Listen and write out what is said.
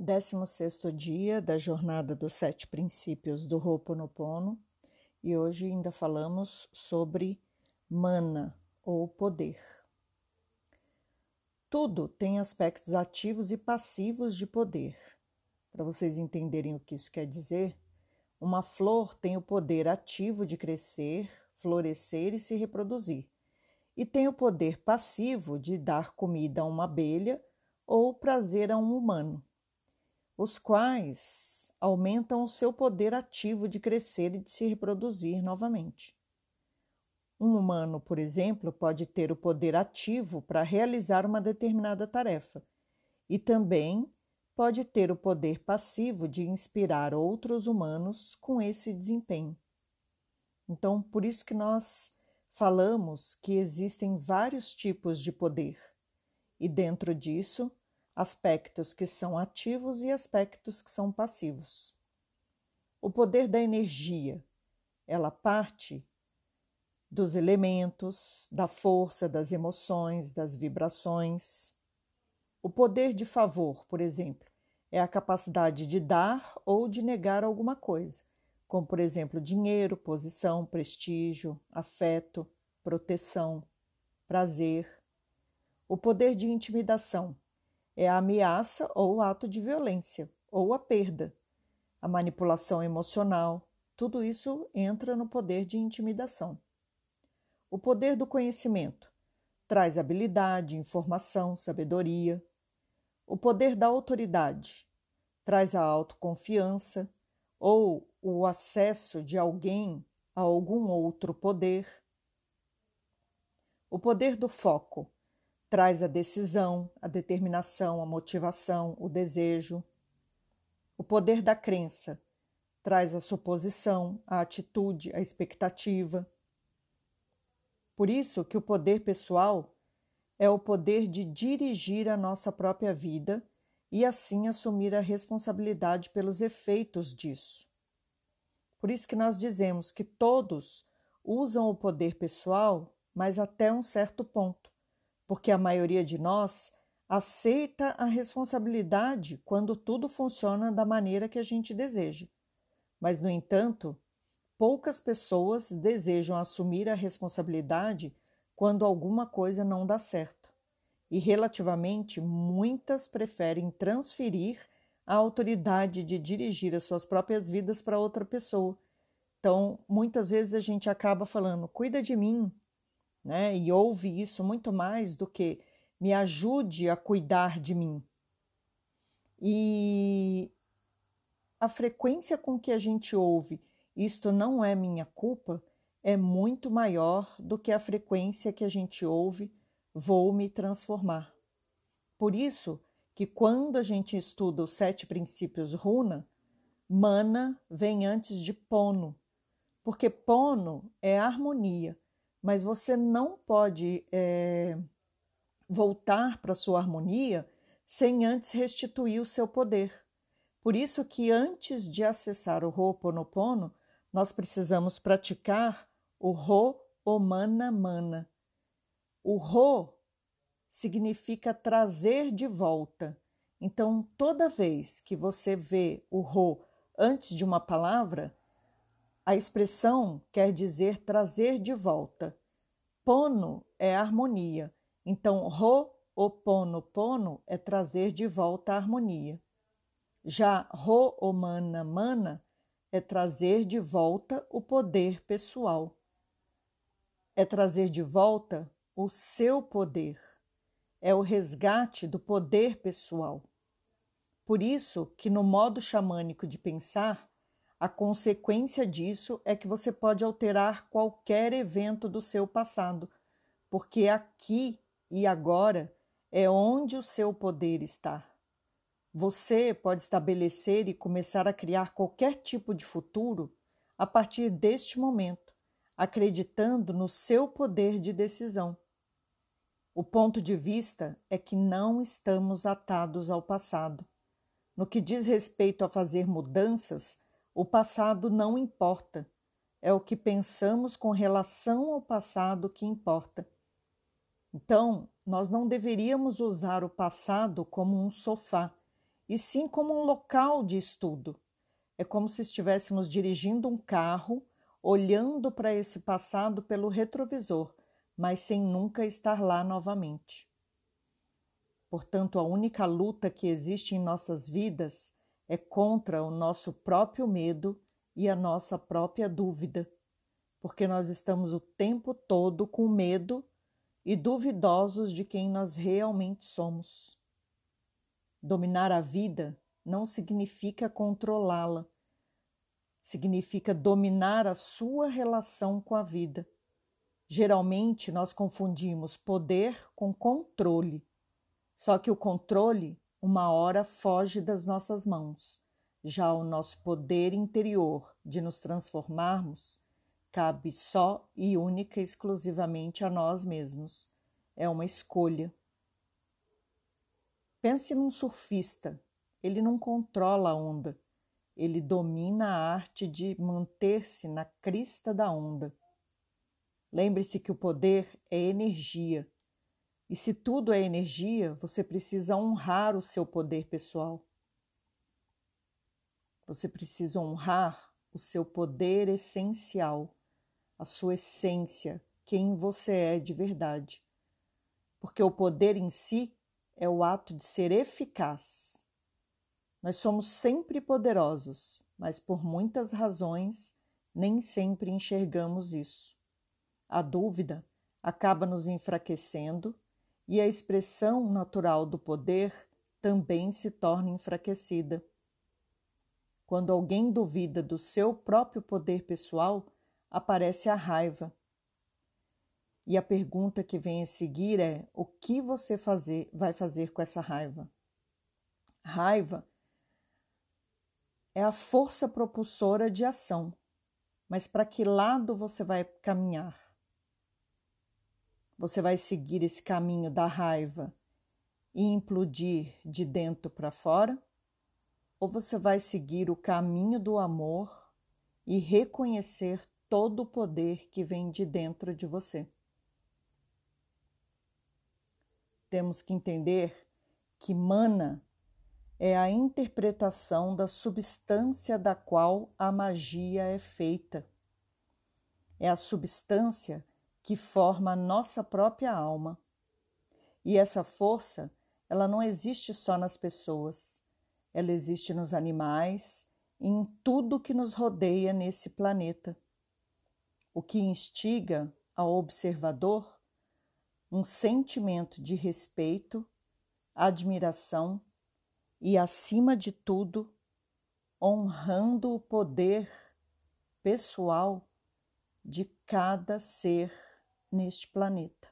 16º dia da jornada dos sete princípios do Ho'oponopono e hoje ainda falamos sobre mana ou poder. Tudo tem aspectos ativos e passivos de poder. Para vocês entenderem o que isso quer dizer, uma flor tem o poder ativo de crescer, florescer e se reproduzir, e tem o poder passivo de dar comida a uma abelha ou prazer a um humano os quais aumentam o seu poder ativo de crescer e de se reproduzir novamente. Um humano, por exemplo, pode ter o poder ativo para realizar uma determinada tarefa e também pode ter o poder passivo de inspirar outros humanos com esse desempenho. Então, por isso que nós falamos que existem vários tipos de poder, e dentro disso aspectos que são ativos e aspectos que são passivos. O poder da energia, ela parte dos elementos, da força, das emoções, das vibrações. O poder de favor, por exemplo, é a capacidade de dar ou de negar alguma coisa, como, por exemplo, dinheiro, posição, prestígio, afeto, proteção, prazer. O poder de intimidação é a ameaça ou o ato de violência, ou a perda, a manipulação emocional, tudo isso entra no poder de intimidação. O poder do conhecimento traz habilidade, informação, sabedoria. O poder da autoridade traz a autoconfiança ou o acesso de alguém a algum outro poder. O poder do foco traz a decisão, a determinação, a motivação, o desejo. O poder da crença traz a suposição, a atitude, a expectativa. Por isso que o poder pessoal é o poder de dirigir a nossa própria vida e assim assumir a responsabilidade pelos efeitos disso. Por isso que nós dizemos que todos usam o poder pessoal, mas até um certo ponto porque a maioria de nós aceita a responsabilidade quando tudo funciona da maneira que a gente deseja. Mas, no entanto, poucas pessoas desejam assumir a responsabilidade quando alguma coisa não dá certo. E, relativamente, muitas preferem transferir a autoridade de dirigir as suas próprias vidas para outra pessoa. Então, muitas vezes a gente acaba falando: cuida de mim, né? E ouve isso muito mais do que me ajude a cuidar de mim. E a frequência com que a gente ouve isto não é minha culpa é muito maior do que a frequência que a gente ouve vou me transformar. Por isso que quando a gente estuda os sete princípios runa, mana vem antes de pono, porque pono é harmonia mas você não pode é, voltar para sua harmonia sem antes restituir o seu poder. Por isso que antes de acessar o Ho'oponopono, nós precisamos praticar o Ho-Omana Mana. O Ho significa trazer de volta. Então, toda vez que você vê o Ho antes de uma palavra, a expressão quer dizer trazer de volta. Pono é harmonia, então ro opono pono é trazer de volta a harmonia. Já ro omana mana é trazer de volta o poder pessoal. É trazer de volta o seu poder. É o resgate do poder pessoal. Por isso que no modo xamânico de pensar, a consequência disso é que você pode alterar qualquer evento do seu passado, porque aqui e agora é onde o seu poder está. Você pode estabelecer e começar a criar qualquer tipo de futuro a partir deste momento, acreditando no seu poder de decisão. O ponto de vista é que não estamos atados ao passado. No que diz respeito a fazer mudanças, o passado não importa. É o que pensamos com relação ao passado que importa. Então, nós não deveríamos usar o passado como um sofá e sim como um local de estudo. É como se estivéssemos dirigindo um carro, olhando para esse passado pelo retrovisor, mas sem nunca estar lá novamente. Portanto, a única luta que existe em nossas vidas é contra o nosso próprio medo e a nossa própria dúvida, porque nós estamos o tempo todo com medo e duvidosos de quem nós realmente somos. Dominar a vida não significa controlá-la, significa dominar a sua relação com a vida. Geralmente nós confundimos poder com controle, só que o controle, uma hora, foge das nossas mãos. Já o nosso poder interior de nos transformarmos cabe só e única e exclusivamente a nós mesmos. É uma escolha. Pense num surfista. Ele não controla a onda. Ele domina a arte de manter-se na crista da onda. Lembre-se que o poder é energia. E se tudo é energia, você precisa honrar o seu poder pessoal. Você precisa honrar o seu poder essencial a sua essência, quem você é de verdade. Porque o poder em si é o ato de ser eficaz. Nós somos sempre poderosos, mas por muitas razões nem sempre enxergamos isso. A dúvida acaba nos enfraquecendo e a expressão natural do poder também se torna enfraquecida. Quando alguém duvida do seu próprio poder pessoal, aparece a raiva. E a pergunta que vem a seguir é: o que você fazer, vai fazer com essa raiva? Raiva é a força propulsora de ação, mas para que lado você vai caminhar? Você vai seguir esse caminho da raiva e implodir de dentro para fora? Ou você vai seguir o caminho do amor e reconhecer todo o poder que vem de dentro de você. Temos que entender que mana é a interpretação da substância da qual a magia é feita. É a substância que forma a nossa própria alma. E essa força, ela não existe só nas pessoas, ela existe nos animais em tudo que nos rodeia nesse planeta o que instiga ao observador um sentimento de respeito, admiração e, acima de tudo, honrando o poder pessoal de cada ser neste planeta.